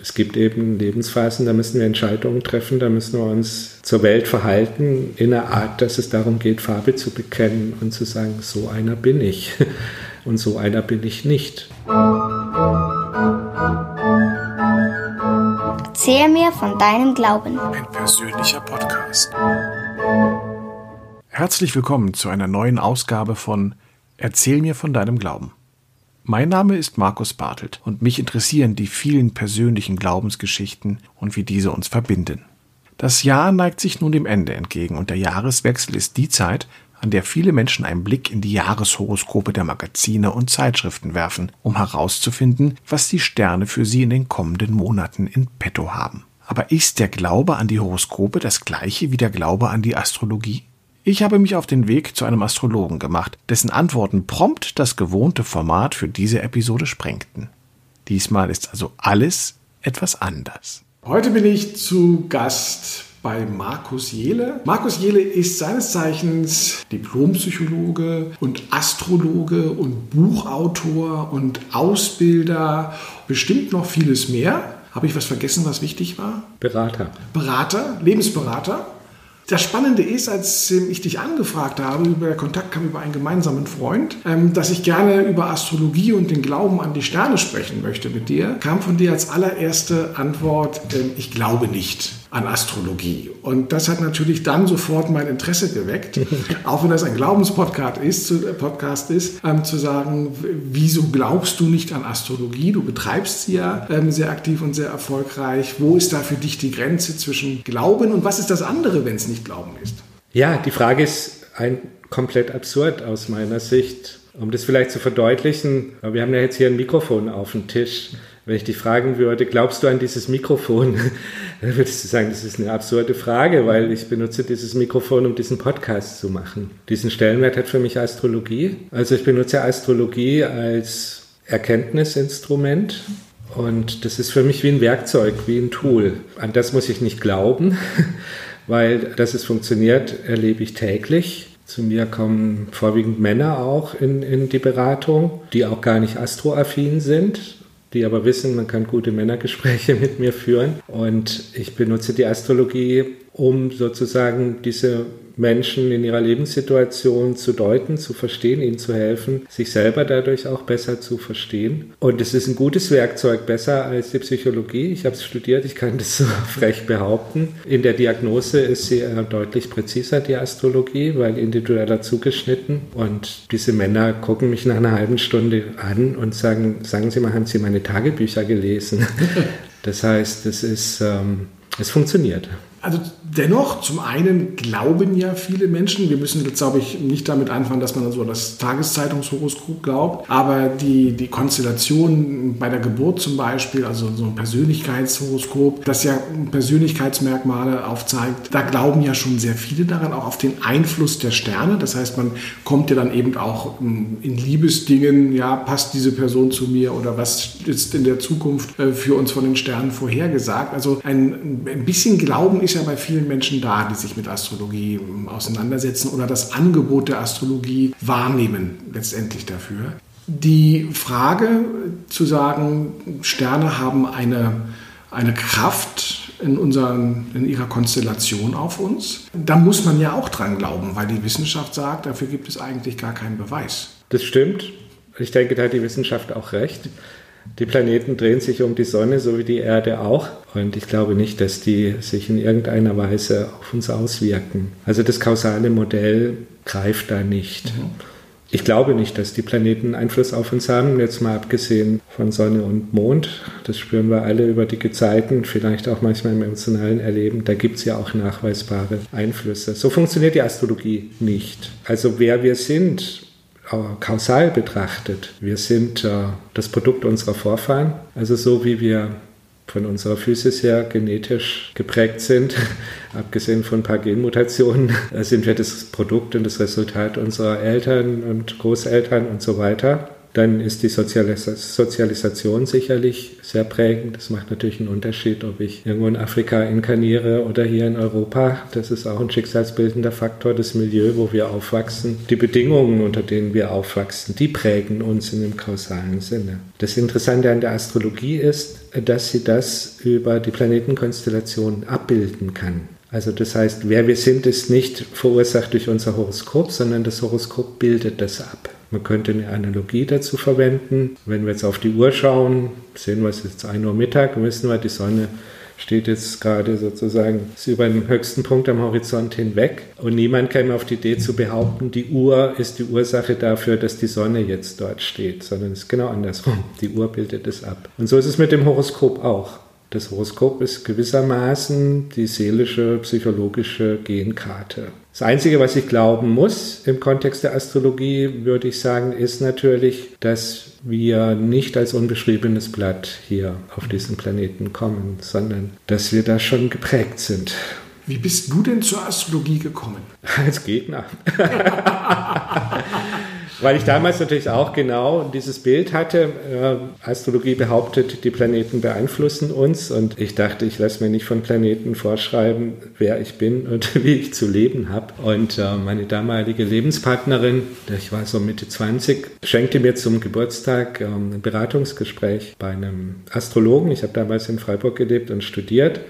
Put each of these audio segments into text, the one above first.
Es gibt eben Lebensphasen, da müssen wir Entscheidungen treffen, da müssen wir uns zur Welt verhalten in einer Art, dass es darum geht, Farbe zu bekennen und zu sagen, so einer bin ich und so einer bin ich nicht. Erzähl mir von deinem Glauben. Ein persönlicher Podcast. Herzlich willkommen zu einer neuen Ausgabe von Erzähl mir von deinem Glauben. Mein Name ist Markus Bartelt und mich interessieren die vielen persönlichen Glaubensgeschichten und wie diese uns verbinden. Das Jahr neigt sich nun dem Ende entgegen und der Jahreswechsel ist die Zeit, an der viele Menschen einen Blick in die Jahreshoroskope der Magazine und Zeitschriften werfen, um herauszufinden, was die Sterne für sie in den kommenden Monaten in petto haben. Aber ist der Glaube an die Horoskope das gleiche wie der Glaube an die Astrologie? Ich habe mich auf den Weg zu einem Astrologen gemacht, dessen Antworten prompt das gewohnte Format für diese Episode sprengten. Diesmal ist also alles etwas anders. Heute bin ich zu Gast bei Markus Jele. Markus Jele ist seines Zeichens Diplompsychologe und Astrologe und Buchautor und Ausbilder, bestimmt noch vieles mehr. Habe ich was vergessen, was wichtig war? Berater. Berater, Lebensberater. Das Spannende ist, als ich dich angefragt habe, über Kontakt kam über einen gemeinsamen Freund, ähm, dass ich gerne über Astrologie und den Glauben an die Sterne sprechen möchte mit dir, kam von dir als allererste Antwort, ähm, ich glaube nicht an Astrologie. Und das hat natürlich dann sofort mein Interesse geweckt, auch wenn das ein Glaubenspodcast ist, äh, Podcast ist ähm, zu sagen, wieso glaubst du nicht an Astrologie? Du betreibst sie ja ähm, sehr aktiv und sehr erfolgreich. Wo ist da für dich die Grenze zwischen Glauben und was ist das andere, wenn es nicht Glauben ist? Ja, die Frage ist ein komplett absurd aus meiner Sicht. Um das vielleicht zu verdeutlichen, wir haben ja jetzt hier ein Mikrofon auf dem Tisch. Wenn ich dich fragen würde, glaubst du an dieses Mikrofon? Dann würdest du sagen, das ist eine absurde Frage, weil ich benutze dieses Mikrofon, um diesen Podcast zu machen. Diesen Stellenwert hat für mich Astrologie. Also ich benutze Astrologie als Erkenntnisinstrument. Und das ist für mich wie ein Werkzeug, wie ein Tool. An das muss ich nicht glauben, weil dass es funktioniert, erlebe ich täglich. Zu mir kommen vorwiegend Männer auch in, in die Beratung, die auch gar nicht astroaffin sind, die aber wissen, man kann gute Männergespräche mit mir führen. Und ich benutze die Astrologie, um sozusagen diese Menschen in ihrer Lebenssituation zu deuten, zu verstehen, ihnen zu helfen, sich selber dadurch auch besser zu verstehen. Und es ist ein gutes Werkzeug, besser als die Psychologie. Ich habe es studiert, ich kann das so frech behaupten. In der Diagnose ist sie äh, deutlich präziser, die Astrologie, weil individueller zugeschnitten. Und diese Männer gucken mich nach einer halben Stunde an und sagen, sagen Sie mal, haben Sie meine Tagebücher gelesen? das heißt, es ist, ähm, es funktioniert. Also dennoch, zum einen glauben ja viele Menschen, wir müssen jetzt, glaube ich, nicht damit anfangen, dass man so das Tageszeitungshoroskop glaubt, aber die, die Konstellation bei der Geburt zum Beispiel, also so ein Persönlichkeitshoroskop, das ja Persönlichkeitsmerkmale aufzeigt, da glauben ja schon sehr viele daran, auch auf den Einfluss der Sterne. Das heißt, man kommt ja dann eben auch hm, in Liebesdingen, ja, passt diese Person zu mir oder was ist in der Zukunft äh, für uns von den Sternen vorhergesagt. Also ein, ein bisschen Glauben ist ja bei vielen Menschen da, die sich mit Astrologie ähm, auseinandersetzen oder das Angebot der Astrologie wahrnehmen letztendlich dafür. Die Frage zu sagen, Sterne haben eine, eine Kraft in, unseren, in ihrer Konstellation auf uns, da muss man ja auch dran glauben, weil die Wissenschaft sagt, dafür gibt es eigentlich gar keinen Beweis. Das stimmt. Ich denke, da hat die Wissenschaft auch recht. Die Planeten drehen sich um die Sonne, so wie die Erde auch. Und ich glaube nicht, dass die sich in irgendeiner Weise auf uns auswirken. Also das kausale Modell greift da nicht. Mhm. Ich glaube nicht, dass die Planeten Einfluss auf uns haben, jetzt mal abgesehen von Sonne und Mond. Das spüren wir alle über die Gezeiten, vielleicht auch manchmal im emotionalen Erleben. Da gibt es ja auch nachweisbare Einflüsse. So funktioniert die Astrologie nicht. Also wer wir sind, kausal betrachtet. Wir sind äh, das Produkt unserer Vorfahren, also so wie wir von unserer Physis her genetisch geprägt sind, abgesehen von ein paar Genmutationen, sind wir das Produkt und das Resultat unserer Eltern und Großeltern und so weiter. Dann ist die Sozialis Sozialisation sicherlich sehr prägend. Das macht natürlich einen Unterschied, ob ich irgendwo in Afrika inkarniere oder hier in Europa. Das ist auch ein schicksalsbildender Faktor. Das Milieu, wo wir aufwachsen, die Bedingungen, unter denen wir aufwachsen, die prägen uns in dem kausalen Sinne. Das Interessante an der Astrologie ist, dass sie das über die Planetenkonstellationen abbilden kann. Also das heißt, wer wir sind, ist nicht verursacht durch unser Horoskop, sondern das Horoskop bildet das ab. Man könnte eine Analogie dazu verwenden. Wenn wir jetzt auf die Uhr schauen, sehen wir es jetzt 1 Uhr Mittag, wissen wir, die Sonne steht jetzt gerade sozusagen über dem höchsten Punkt am Horizont hinweg. Und niemand käme auf die Idee zu behaupten, die Uhr ist die Ursache dafür, dass die Sonne jetzt dort steht, sondern es ist genau andersrum. Die Uhr bildet es ab. Und so ist es mit dem Horoskop auch. Das Horoskop ist gewissermaßen die seelische, psychologische Genkarte. Das Einzige, was ich glauben muss im Kontext der Astrologie, würde ich sagen, ist natürlich, dass wir nicht als unbeschriebenes Blatt hier auf diesen Planeten kommen, sondern dass wir da schon geprägt sind. Wie bist du denn zur Astrologie gekommen? Als Gegner. Weil ich damals natürlich auch genau dieses Bild hatte. Äh, Astrologie behauptet, die Planeten beeinflussen uns. Und ich dachte, ich lasse mir nicht von Planeten vorschreiben, wer ich bin und wie ich zu leben habe. Und äh, meine damalige Lebenspartnerin, ich war so Mitte 20, schenkte mir zum Geburtstag ähm, ein Beratungsgespräch bei einem Astrologen. Ich habe damals in Freiburg gelebt und studiert.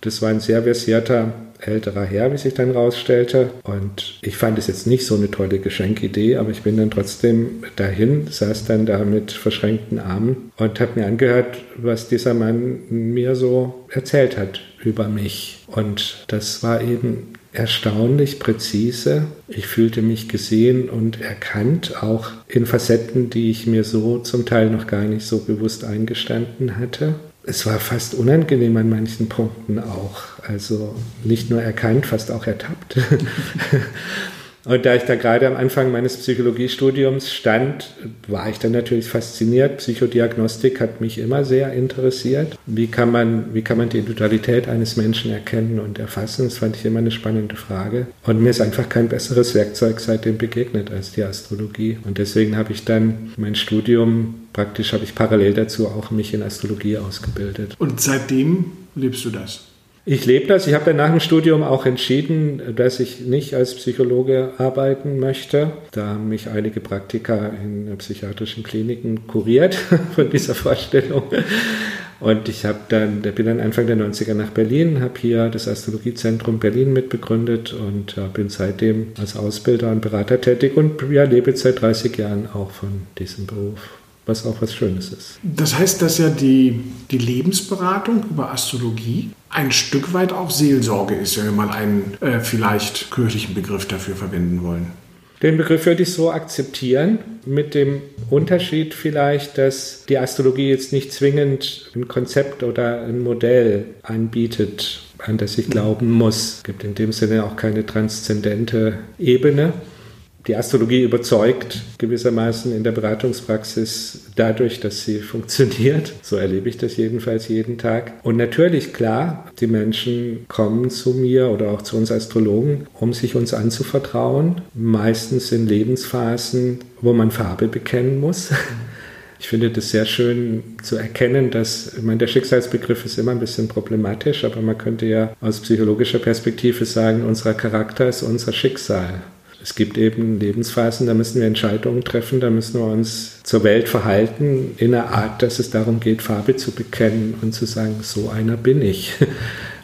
Das war ein sehr versierter älterer Herr, wie sich dann rausstellte. Und ich fand es jetzt nicht so eine tolle Geschenkidee, aber ich bin dann trotzdem dahin, saß dann da mit verschränkten Armen und habe mir angehört, was dieser Mann mir so erzählt hat über mich. Und das war eben erstaunlich präzise. Ich fühlte mich gesehen und erkannt, auch in Facetten, die ich mir so zum Teil noch gar nicht so bewusst eingestanden hatte es war fast unangenehm an manchen Punkten auch. Also nicht nur erkannt, fast auch ertappt. Und da ich da gerade am Anfang meines Psychologiestudiums stand, war ich dann natürlich fasziniert. Psychodiagnostik hat mich immer sehr interessiert. Wie kann man, wie kann man die Individualität eines Menschen erkennen und erfassen? Das fand ich immer eine spannende Frage. Und mir ist einfach kein besseres Werkzeug seitdem begegnet als die Astrologie. Und deswegen habe ich dann mein Studium praktisch habe ich parallel dazu auch mich in Astrologie ausgebildet. Und seitdem lebst du das? Ich lebe das. Ich habe dann nach dem Studium auch entschieden, dass ich nicht als Psychologe arbeiten möchte. Da haben mich einige Praktiker in psychiatrischen Kliniken kuriert von dieser Vorstellung. Und ich habe dann, bin dann Anfang der 90er nach Berlin, habe hier das Astrologiezentrum Berlin mitbegründet und äh, bin seitdem als Ausbilder und Berater tätig und ja, lebe seit 30 Jahren auch von diesem Beruf was auch was Schönes ist. Das heißt, dass ja die, die Lebensberatung über Astrologie ein Stück weit auch Seelsorge ist, wenn wir mal einen äh, vielleicht kirchlichen Begriff dafür verwenden wollen. Den Begriff würde ich so akzeptieren, mit dem Unterschied vielleicht, dass die Astrologie jetzt nicht zwingend ein Konzept oder ein Modell anbietet, an das ich glauben muss. Es gibt in dem Sinne auch keine transzendente Ebene, die Astrologie überzeugt gewissermaßen in der Beratungspraxis dadurch, dass sie funktioniert. So erlebe ich das jedenfalls jeden Tag. Und natürlich, klar, die Menschen kommen zu mir oder auch zu uns Astrologen, um sich uns anzuvertrauen. Meistens in Lebensphasen, wo man Farbe bekennen muss. Ich finde das sehr schön zu erkennen, dass, ich meine, der Schicksalsbegriff ist immer ein bisschen problematisch, aber man könnte ja aus psychologischer Perspektive sagen, unser Charakter ist unser Schicksal. Es gibt eben Lebensphasen, da müssen wir Entscheidungen treffen, da müssen wir uns zur Welt verhalten in einer Art, dass es darum geht, Farbe zu bekennen und zu sagen, so einer bin ich.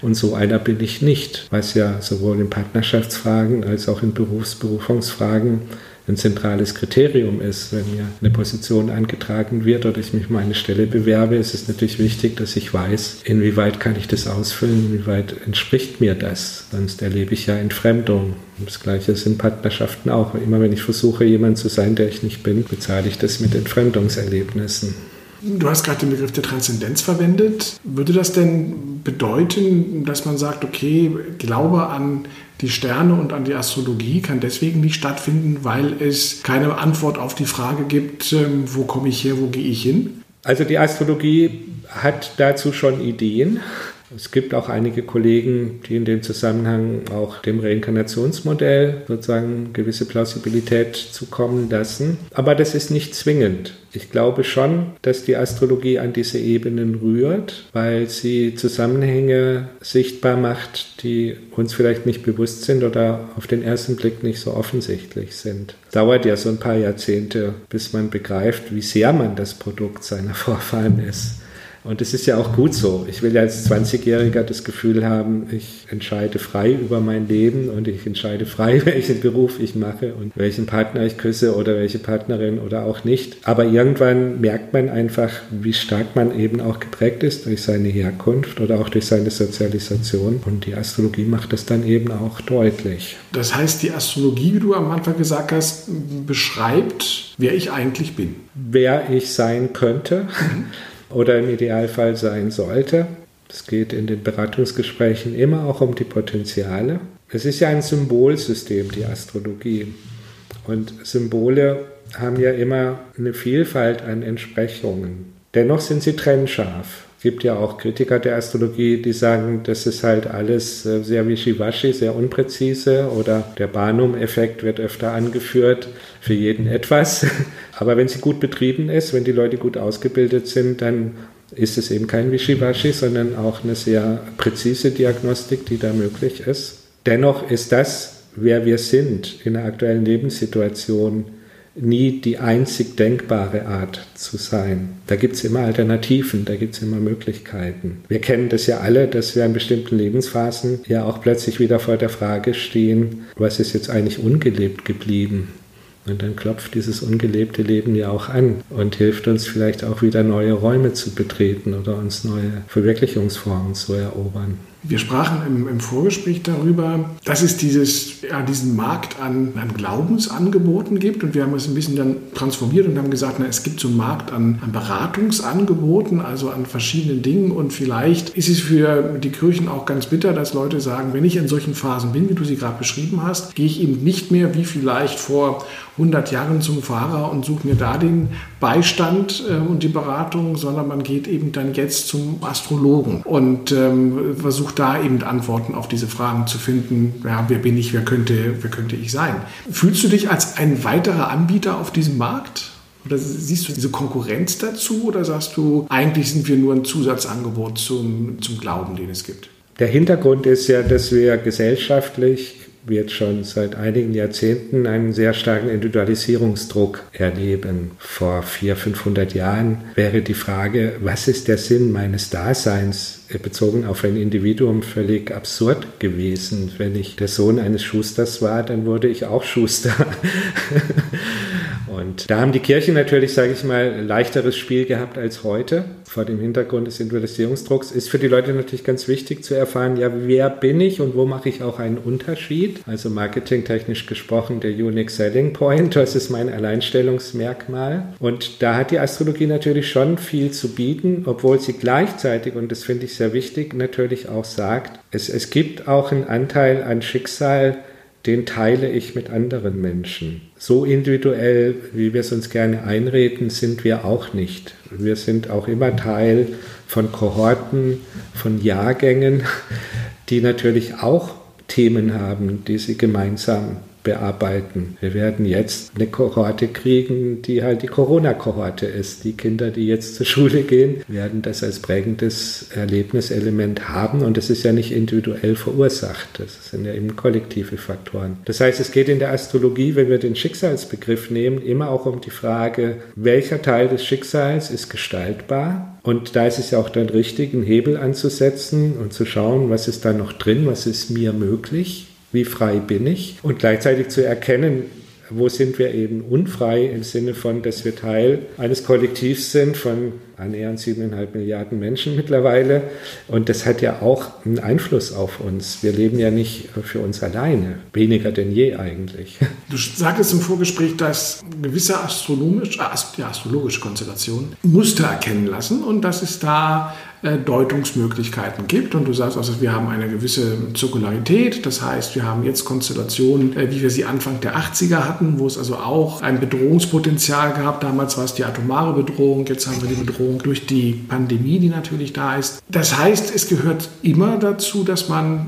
Und so einer bin ich nicht, was ja sowohl in Partnerschaftsfragen als auch in Berufsberufungsfragen ein zentrales Kriterium ist. Wenn mir eine Position angetragen wird oder ich mich um eine Stelle bewerbe, ist es natürlich wichtig, dass ich weiß, inwieweit kann ich das ausfüllen, inwieweit entspricht mir das. Sonst erlebe ich ja Entfremdung. Das Gleiche ist in Partnerschaften auch. Immer wenn ich versuche, jemand zu sein, der ich nicht bin, bezahle ich das mit Entfremdungserlebnissen. Du hast gerade den Begriff der Transzendenz verwendet. Würde das denn bedeuten, dass man sagt, okay, Glaube an die Sterne und an die Astrologie kann deswegen nicht stattfinden, weil es keine Antwort auf die Frage gibt, ähm, wo komme ich her, wo gehe ich hin? Also die Astrologie hat dazu schon Ideen. Es gibt auch einige Kollegen, die in dem Zusammenhang auch dem Reinkarnationsmodell sozusagen gewisse Plausibilität zukommen lassen. Aber das ist nicht zwingend. Ich glaube schon, dass die Astrologie an diese Ebenen rührt, weil sie Zusammenhänge sichtbar macht, die uns vielleicht nicht bewusst sind oder auf den ersten Blick nicht so offensichtlich sind. Dauert ja so ein paar Jahrzehnte, bis man begreift, wie sehr man das Produkt seiner Vorfahren ist. Und es ist ja auch gut so. Ich will ja als 20-Jähriger das Gefühl haben, ich entscheide frei über mein Leben und ich entscheide frei, welchen Beruf ich mache und welchen Partner ich küsse oder welche Partnerin oder auch nicht. Aber irgendwann merkt man einfach, wie stark man eben auch geprägt ist durch seine Herkunft oder auch durch seine Sozialisation. Und die Astrologie macht das dann eben auch deutlich. Das heißt, die Astrologie, wie du am Anfang gesagt hast, beschreibt, wer ich eigentlich bin. Wer ich sein könnte. Oder im Idealfall sein sollte. Es geht in den Beratungsgesprächen immer auch um die Potenziale. Es ist ja ein Symbolsystem, die Astrologie. Und Symbole haben ja immer eine Vielfalt an Entsprechungen. Dennoch sind sie trennscharf. Es gibt ja auch Kritiker der Astrologie, die sagen, das ist halt alles äh, sehr wischiwaschi, sehr unpräzise oder der Barnum-Effekt wird öfter angeführt, für jeden etwas. Aber wenn sie gut betrieben ist, wenn die Leute gut ausgebildet sind, dann ist es eben kein Wischiwaschi, sondern auch eine sehr präzise Diagnostik, die da möglich ist. Dennoch ist das, wer wir sind in der aktuellen Lebenssituation, nie die einzig denkbare Art zu sein. Da gibt es immer Alternativen, da gibt es immer Möglichkeiten. Wir kennen das ja alle, dass wir in bestimmten Lebensphasen ja auch plötzlich wieder vor der Frage stehen, was ist jetzt eigentlich ungelebt geblieben? Und dann klopft dieses ungelebte Leben ja auch an und hilft uns vielleicht auch wieder neue Räume zu betreten oder uns neue Verwirklichungsformen zu erobern. Wir sprachen im, im, Vorgespräch darüber, dass es dieses, ja, diesen Markt an, an, Glaubensangeboten gibt. Und wir haben es ein bisschen dann transformiert und haben gesagt, na, es gibt so einen Markt an, an Beratungsangeboten, also an verschiedenen Dingen. Und vielleicht ist es für die Kirchen auch ganz bitter, dass Leute sagen, wenn ich in solchen Phasen bin, wie du sie gerade beschrieben hast, gehe ich eben nicht mehr wie vielleicht vor 100 Jahren zum Pfarrer und suche mir da den Beistand äh, und die Beratung, sondern man geht eben dann jetzt zum Astrologen und ähm, versucht versucht da eben Antworten auf diese Fragen zu finden. Ja, wer bin ich, wer könnte, wer könnte ich sein? Fühlst du dich als ein weiterer Anbieter auf diesem Markt? Oder siehst du diese Konkurrenz dazu oder sagst du, eigentlich sind wir nur ein Zusatzangebot zum, zum Glauben, den es gibt? Der Hintergrund ist ja, dass wir gesellschaftlich wird schon seit einigen Jahrzehnten einen sehr starken Individualisierungsdruck erleben. Vor 400, 500 Jahren wäre die Frage, was ist der Sinn meines Daseins bezogen auf ein Individuum völlig absurd gewesen. Wenn ich der Sohn eines Schusters war, dann wurde ich auch Schuster. Und da haben die Kirchen natürlich, sage ich mal, leichteres Spiel gehabt als heute. Vor dem Hintergrund des Individualisierungsdrucks ist für die Leute natürlich ganz wichtig zu erfahren, ja, wer bin ich und wo mache ich auch einen Unterschied? Also marketingtechnisch gesprochen der Unique Selling Point, das ist mein Alleinstellungsmerkmal. Und da hat die Astrologie natürlich schon viel zu bieten, obwohl sie gleichzeitig, und das finde ich sehr wichtig, natürlich auch sagt, es, es gibt auch einen Anteil an Schicksal, den teile ich mit anderen Menschen. So individuell, wie wir es uns gerne einreden, sind wir auch nicht. Wir sind auch immer Teil von Kohorten, von Jahrgängen, die natürlich auch Themen haben, die sie gemeinsam bearbeiten. Wir werden jetzt eine Kohorte kriegen, die halt die Corona-Kohorte ist. Die Kinder, die jetzt zur Schule gehen, werden das als prägendes Erlebniselement haben und es ist ja nicht individuell verursacht. Das sind ja eben kollektive Faktoren. Das heißt, es geht in der Astrologie, wenn wir den Schicksalsbegriff nehmen, immer auch um die Frage, welcher Teil des Schicksals ist gestaltbar und da ist es ja auch dann richtig, einen Hebel anzusetzen und zu schauen, was ist da noch drin, was ist mir möglich wie frei bin ich? Und gleichzeitig zu erkennen, wo sind wir eben unfrei im Sinne von, dass wir Teil eines Kollektivs sind von annähernd siebeneinhalb Milliarden Menschen mittlerweile. Und das hat ja auch einen Einfluss auf uns. Wir leben ja nicht für uns alleine, weniger denn je eigentlich. Du sagtest im Vorgespräch, dass gewisse astronomisch, äh, ja, astrologische Konstellationen Muster erkennen lassen und dass es da äh, Deutungsmöglichkeiten gibt. Und du sagst also, wir haben eine gewisse Zirkularität. Das heißt, wir haben jetzt Konstellationen, äh, wie wir sie Anfang der 80er hatten, wo es also auch ein Bedrohungspotenzial gab. Damals war es die atomare Bedrohung, jetzt haben wir die Bedrohung Bedrohung durch die Pandemie, die natürlich da ist. Das heißt, es gehört immer dazu, dass man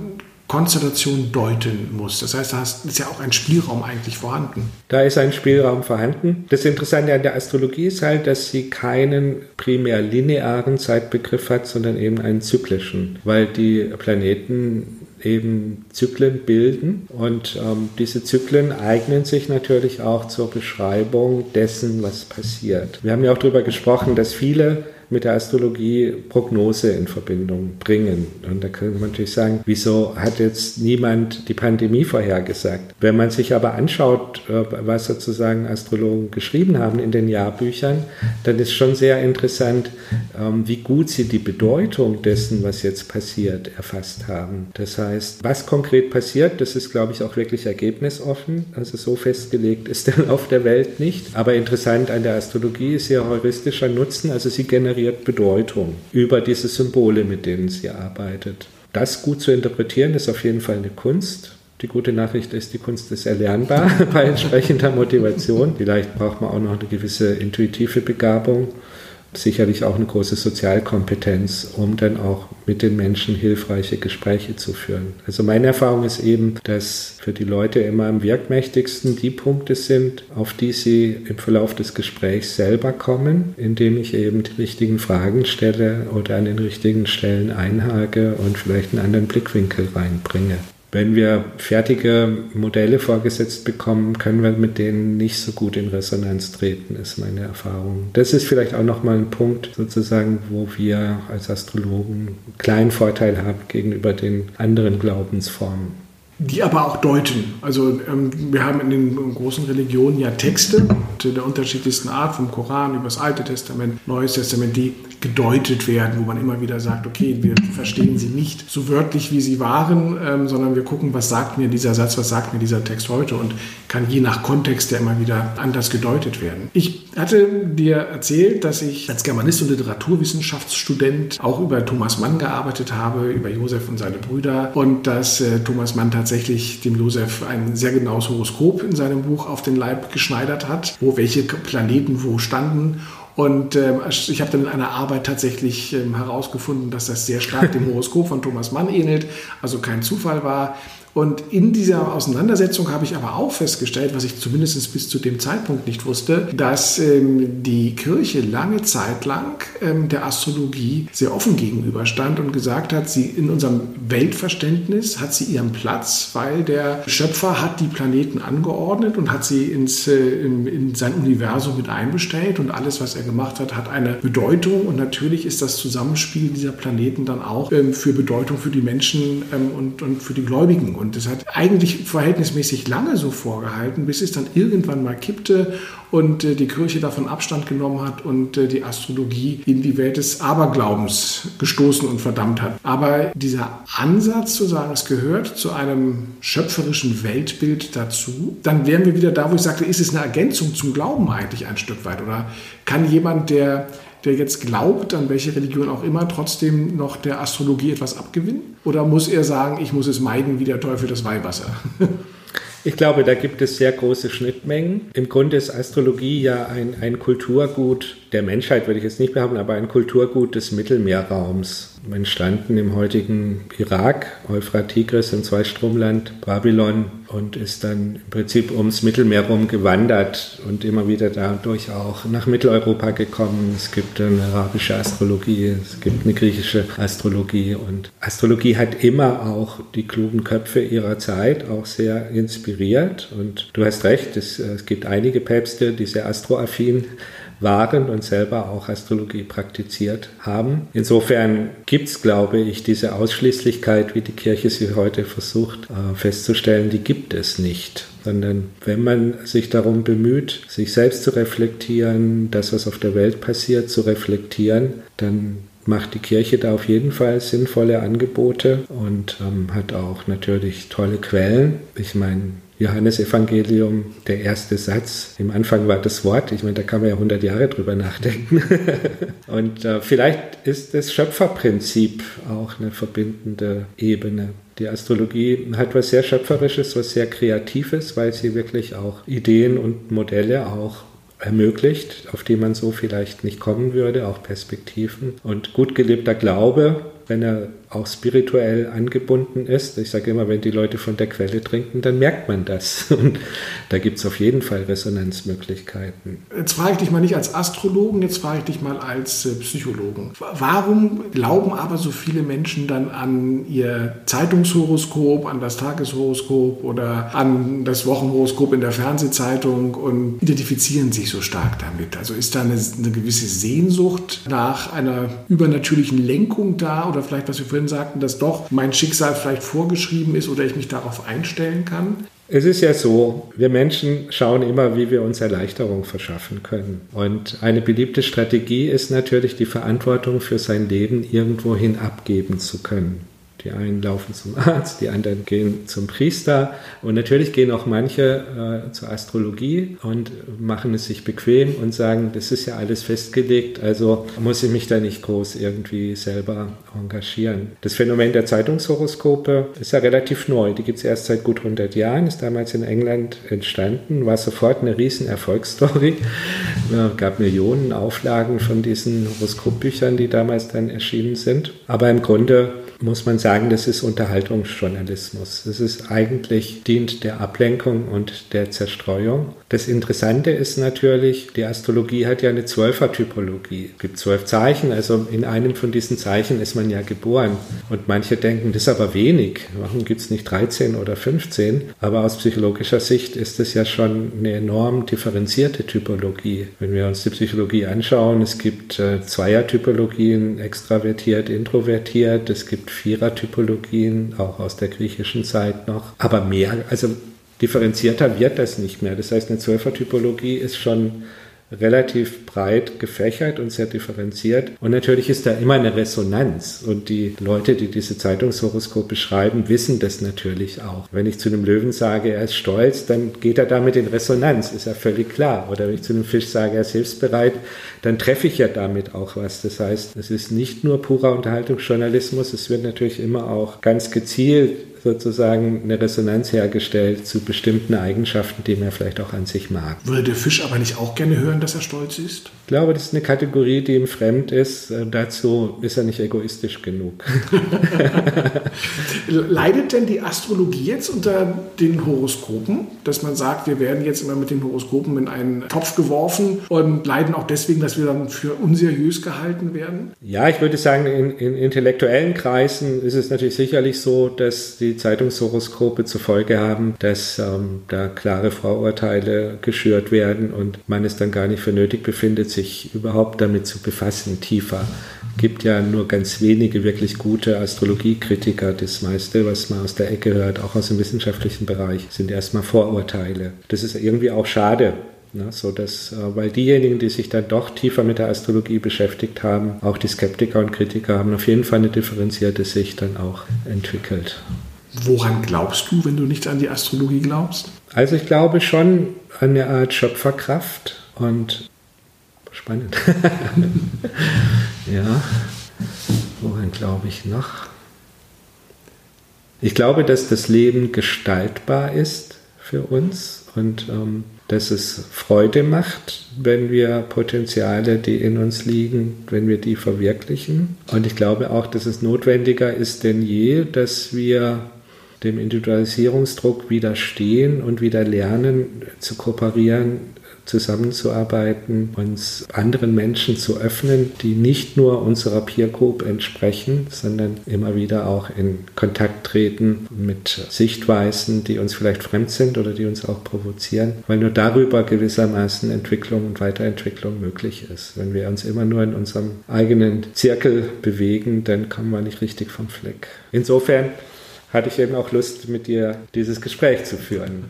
Konstellation deuten muss. Das heißt, da ist ja auch ein Spielraum eigentlich vorhanden. Da ist ein Spielraum vorhanden. Das Interessante an der Astrologie ist halt, dass sie keinen primär linearen Zeitbegriff hat, sondern eben einen zyklischen, weil die Planeten eben Zyklen bilden und ähm, diese Zyklen eignen sich natürlich auch zur Beschreibung dessen, was passiert. Wir haben ja auch darüber gesprochen, dass viele mit der Astrologie Prognose in Verbindung bringen. Und da könnte man natürlich sagen, wieso hat jetzt niemand die Pandemie vorhergesagt? Wenn man sich aber anschaut, äh, was sozusagen Astrologen geschrieben haben in den Jahrbüchern, dann ist schon sehr interessant, ähm, wie gut sie die Bedeutung dessen, was jetzt passiert, erfasst haben. Das heißt, was konkret passiert, das ist, glaube ich, auch wirklich ergebnisoffen. Also so festgelegt ist der Lauf der Welt nicht. Aber interessant an der Astrologie ist ihr heuristischer Nutzen. Also sie generiert generiert Bedeutung über diese Symbole, mit denen sie arbeitet. Das gut zu interpretieren ist auf jeden Fall eine Kunst. Die gute Nachricht ist, die Kunst ist erlernbar bei entsprechender Motivation. Vielleicht braucht man auch noch eine gewisse intuitive Begabung sicherlich auch eine große Sozialkompetenz, um dann auch mit den Menschen hilfreiche Gespräche zu führen. Also meine Erfahrung ist eben, dass für die Leute immer am wirkmächtigsten die Punkte sind, auf die sie im Verlauf des Gesprächs selber kommen, indem ich eben die richtigen Fragen stelle oder an den richtigen Stellen einhake und vielleicht einen anderen Blickwinkel reinbringe. Wenn wir fertige Modelle vorgesetzt bekommen, können wir mit denen nicht so gut in Resonanz treten, ist meine Erfahrung. Das ist vielleicht auch nochmal ein Punkt sozusagen, wo wir als Astrologen einen kleinen Vorteil haben gegenüber den anderen Glaubensformen die aber auch deuten. Also ähm, wir haben in den großen Religionen ja Texte der unterschiedlichsten Art, vom Koran über das Alte Testament, Neues Testament, die gedeutet werden, wo man immer wieder sagt, okay, wir verstehen sie nicht so wörtlich, wie sie waren, ähm, sondern wir gucken, was sagt mir dieser Satz, was sagt mir dieser Text heute und kann je nach Kontext ja immer wieder anders gedeutet werden. Ich hatte dir erzählt, dass ich als Germanist und Literaturwissenschaftsstudent auch über Thomas Mann gearbeitet habe, über Josef und seine Brüder und dass äh, Thomas Mann tatsächlich dem Josef ein sehr genaues Horoskop in seinem Buch auf den Leib geschneidert hat, wo welche Planeten wo standen und äh, ich habe dann in einer Arbeit tatsächlich ähm, herausgefunden, dass das sehr stark dem Horoskop von Thomas Mann ähnelt, also kein Zufall war. Und in dieser Auseinandersetzung habe ich aber auch festgestellt, was ich zumindest bis zu dem Zeitpunkt nicht wusste, dass ähm, die Kirche lange Zeit lang ähm, der Astrologie sehr offen gegenüberstand und gesagt hat, sie in unserem Weltverständnis hat sie ihren Platz, weil der Schöpfer hat die Planeten angeordnet und hat sie ins, äh, in, in sein Universum mit einbestellt und alles, was er gemacht hat, hat eine Bedeutung und natürlich ist das Zusammenspiel dieser Planeten dann auch ähm, für Bedeutung für die Menschen ähm, und, und für die Gläubigen. Und das hat eigentlich verhältnismäßig lange so vorgehalten, bis es dann irgendwann mal kippte und äh, die Kirche davon Abstand genommen hat und äh, die Astrologie in die Welt des Aberglaubens gestoßen und verdammt hat. Aber dieser Ansatz zu sagen, es gehört zu einem schöpferischen Weltbild dazu, dann wären wir wieder da, wo ich sagte, ist es eine Ergänzung zum Glauben eigentlich ein Stück weit? Oder kann jemand, der der jetzt glaubt, an welche Religion auch immer, trotzdem noch der Astrologie etwas abgewinnen? Oder muss er sagen, ich muss es meiden wie der Teufel das Weihwasser? Ich glaube, da gibt es sehr große Schnittmengen. Im Grunde ist Astrologie ja ein, ein Kulturgut der Menschheit, würde ich jetzt nicht behaupten, aber ein Kulturgut des Mittelmeerraums entstanden im heutigen Irak, Euphrat, Tigris im Zweistromland, Babylon und ist dann im Prinzip ums Mittelmeer rum gewandert und immer wieder dadurch auch nach Mitteleuropa gekommen. Es gibt eine arabische Astrologie, es gibt eine griechische Astrologie und Astrologie hat immer auch die klugen Köpfe ihrer Zeit auch sehr inspiriert und du hast recht, es, es gibt einige Päpste, die sehr astroaffin waren und selber auch Astrologie praktiziert haben. Insofern gibt es, glaube ich, diese Ausschließlichkeit, wie die Kirche sie heute versucht äh, festzustellen, die gibt es nicht. Sondern wenn man sich darum bemüht, sich selbst zu reflektieren, das, was auf der Welt passiert, zu reflektieren, dann macht die Kirche da auf jeden Fall sinnvolle Angebote und ähm, hat auch natürlich tolle Quellen. Ich meine, Johannesevangelium, der erste Satz. Im Anfang war das Wort. Ich meine, da kann man ja 100 Jahre drüber nachdenken. Und äh, vielleicht ist das Schöpferprinzip auch eine verbindende Ebene. Die Astrologie hat was sehr Schöpferisches, was sehr Kreatives, weil sie wirklich auch Ideen und Modelle auch ermöglicht, auf die man so vielleicht nicht kommen würde, auch Perspektiven. Und gut gelebter Glaube, wenn er auch spirituell angebunden ist. Ich sage immer, wenn die Leute von der Quelle trinken, dann merkt man das. Und da gibt es auf jeden Fall Resonanzmöglichkeiten. Jetzt frage ich dich mal nicht als Astrologen, jetzt frage ich dich mal als äh, Psychologen. Warum glauben aber so viele Menschen dann an ihr Zeitungshoroskop, an das Tageshoroskop oder an das Wochenhoroskop in der Fernsehzeitung und identifizieren sich so stark damit? Also ist da eine, eine gewisse Sehnsucht nach einer übernatürlichen Lenkung da oder vielleicht, was wir vorhin sagten, dass doch mein Schicksal vielleicht vorgeschrieben ist oder ich mich darauf einstellen kann? Es ist ja so, wir Menschen schauen immer, wie wir uns Erleichterung verschaffen können. Und eine beliebte Strategie ist natürlich, die Verantwortung für sein Leben irgendwohin abgeben zu können. Die einen laufen zum Arzt, die anderen gehen zum Priester und natürlich gehen auch manche äh, zur Astrologie und machen es sich bequem und sagen, das ist ja alles festgelegt, also muss ich mich da nicht groß irgendwie selber engagieren. Das Phänomen der Zeitungshoroskope ist ja relativ neu. Die gibt es erst seit gut 100 Jahren, ist damals in England entstanden, war sofort eine riesen Erfolgsstory. Es gab Millionen Auflagen von diesen Horoskopbüchern, die damals dann erschienen sind. Aber im Grunde muss man sagen, das ist Unterhaltungsjournalismus. Das ist eigentlich dient der Ablenkung und der Zerstreuung. Das Interessante ist natürlich, die Astrologie hat ja eine Zwölfer-Typologie. Es gibt zwölf Zeichen, also in einem von diesen Zeichen ist man ja geboren. Und manche denken, das ist aber wenig. Warum gibt es nicht 13 oder 15? Aber aus psychologischer Sicht ist es ja schon eine enorm differenzierte Typologie. Wenn wir uns die Psychologie anschauen, es gibt äh, Zweier-Typologien, extravertiert, introvertiert, es gibt Vierer-Typologien, auch aus der griechischen Zeit noch. Aber mehr, also differenzierter wird das nicht mehr. Das heißt, eine Zwölfer-Typologie ist schon relativ breit gefächert und sehr differenziert. Und natürlich ist da immer eine Resonanz. Und die Leute, die diese Zeitungshoroskope schreiben, wissen das natürlich auch. Wenn ich zu einem Löwen sage, er ist stolz, dann geht er damit in Resonanz, ist ja völlig klar. Oder wenn ich zu einem Fisch sage, er ist hilfsbereit, dann treffe ich ja damit auch was. Das heißt, es ist nicht nur purer Unterhaltungsjournalismus, es wird natürlich immer auch ganz gezielt sozusagen eine Resonanz hergestellt zu bestimmten Eigenschaften, die man vielleicht auch an sich mag. Würde der Fisch aber nicht auch gerne hören, dass er stolz ist? Ich glaube, das ist eine Kategorie, die ihm fremd ist. Äh, dazu ist er nicht egoistisch genug. Leidet denn die Astrologie jetzt unter den Horoskopen, dass man sagt, wir werden jetzt immer mit den Horoskopen in einen Topf geworfen und leiden auch deswegen, dass wir dann für unseriös gehalten werden? Ja, ich würde sagen, in, in intellektuellen Kreisen ist es natürlich sicherlich so, dass die Zeitungshoroskope zur Folge haben, dass ähm, da klare Vorurteile geschürt werden und man es dann gar nicht für nötig befindet, sich überhaupt damit zu befassen, tiefer. Gibt ja nur ganz wenige wirklich gute Astrologiekritiker. Das meiste, was man aus der Ecke hört, auch aus dem wissenschaftlichen Bereich, sind erstmal Vorurteile. Das ist irgendwie auch schade, Ne, so dass, äh, weil diejenigen, die sich dann doch tiefer mit der Astrologie beschäftigt haben, auch die Skeptiker und Kritiker haben auf jeden Fall eine differenzierte Sicht dann auch entwickelt. Woran glaubst du, wenn du nicht an die Astrologie glaubst? Also ich glaube schon an eine Art Schöpferkraft und spannend. ja, woran glaube ich noch? Ich glaube, dass das Leben gestaltbar ist für uns und ähm, dass es Freude macht, wenn wir Potenziale, die in uns liegen, wenn wir die verwirklichen. Und ich glaube auch, dass es notwendiger ist denn je, dass wir dem Individualisierungsdruck widerstehen und wieder lernen zu kooperieren, zusammenzuarbeiten, uns anderen Menschen zu öffnen, die nicht nur unserer Peer Group entsprechen, sondern immer wieder auch in Kontakt treten mit Sichtweisen, die uns vielleicht fremd sind oder die uns auch provozieren, weil nur darüber gewissermaßen Entwicklung und Weiterentwicklung möglich ist. Wenn wir uns immer nur in unserem eigenen Zirkel bewegen, dann kommen wir nicht richtig vom Fleck. Insofern hatte ich eben auch Lust, mit dir dieses Gespräch zu führen.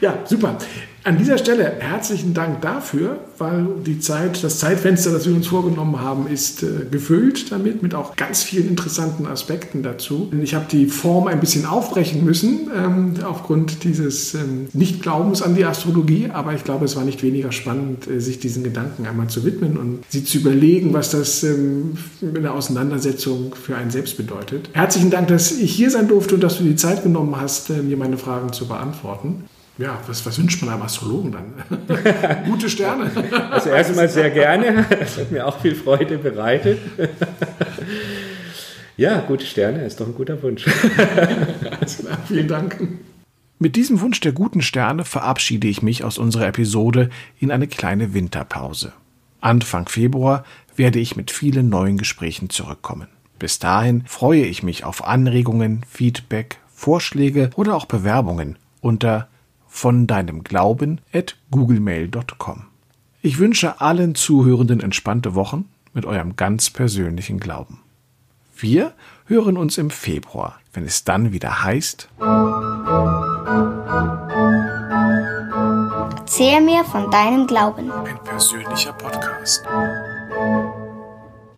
Ja, super. An dieser Stelle herzlichen Dank dafür, weil die Zeit, das Zeitfenster, das wir uns vorgenommen haben, ist äh, gefüllt damit, mit auch ganz vielen interessanten Aspekten dazu. Ich habe die Form ein bisschen aufbrechen müssen, ähm, aufgrund dieses ähm, Nichtglaubens an die Astrologie, aber ich glaube, es war nicht weniger spannend, äh, sich diesen Gedanken einmal zu widmen und sie zu überlegen, was das ähm, in der Auseinandersetzung für einen selbst bedeutet. Herzlichen Dank, dass ich hier sein durfte und dass du die Zeit genommen hast, äh, mir meine Fragen zu beantworten. Ja, was, was wünscht man einem Astrologen dann? Gute Sterne. Also erstmal sehr gerne. Es hat mir auch viel Freude bereitet. Ja, gute Sterne ist doch ein guter Wunsch. Vielen Dank. Mit diesem Wunsch der guten Sterne verabschiede ich mich aus unserer Episode in eine kleine Winterpause. Anfang Februar werde ich mit vielen neuen Gesprächen zurückkommen. Bis dahin freue ich mich auf Anregungen, Feedback, Vorschläge oder auch Bewerbungen unter von deinem Glauben at googlemail.com. Ich wünsche allen Zuhörenden entspannte Wochen mit eurem ganz persönlichen Glauben. Wir hören uns im Februar, wenn es dann wieder heißt. Erzähl mir von deinem Glauben. Ein persönlicher Podcast.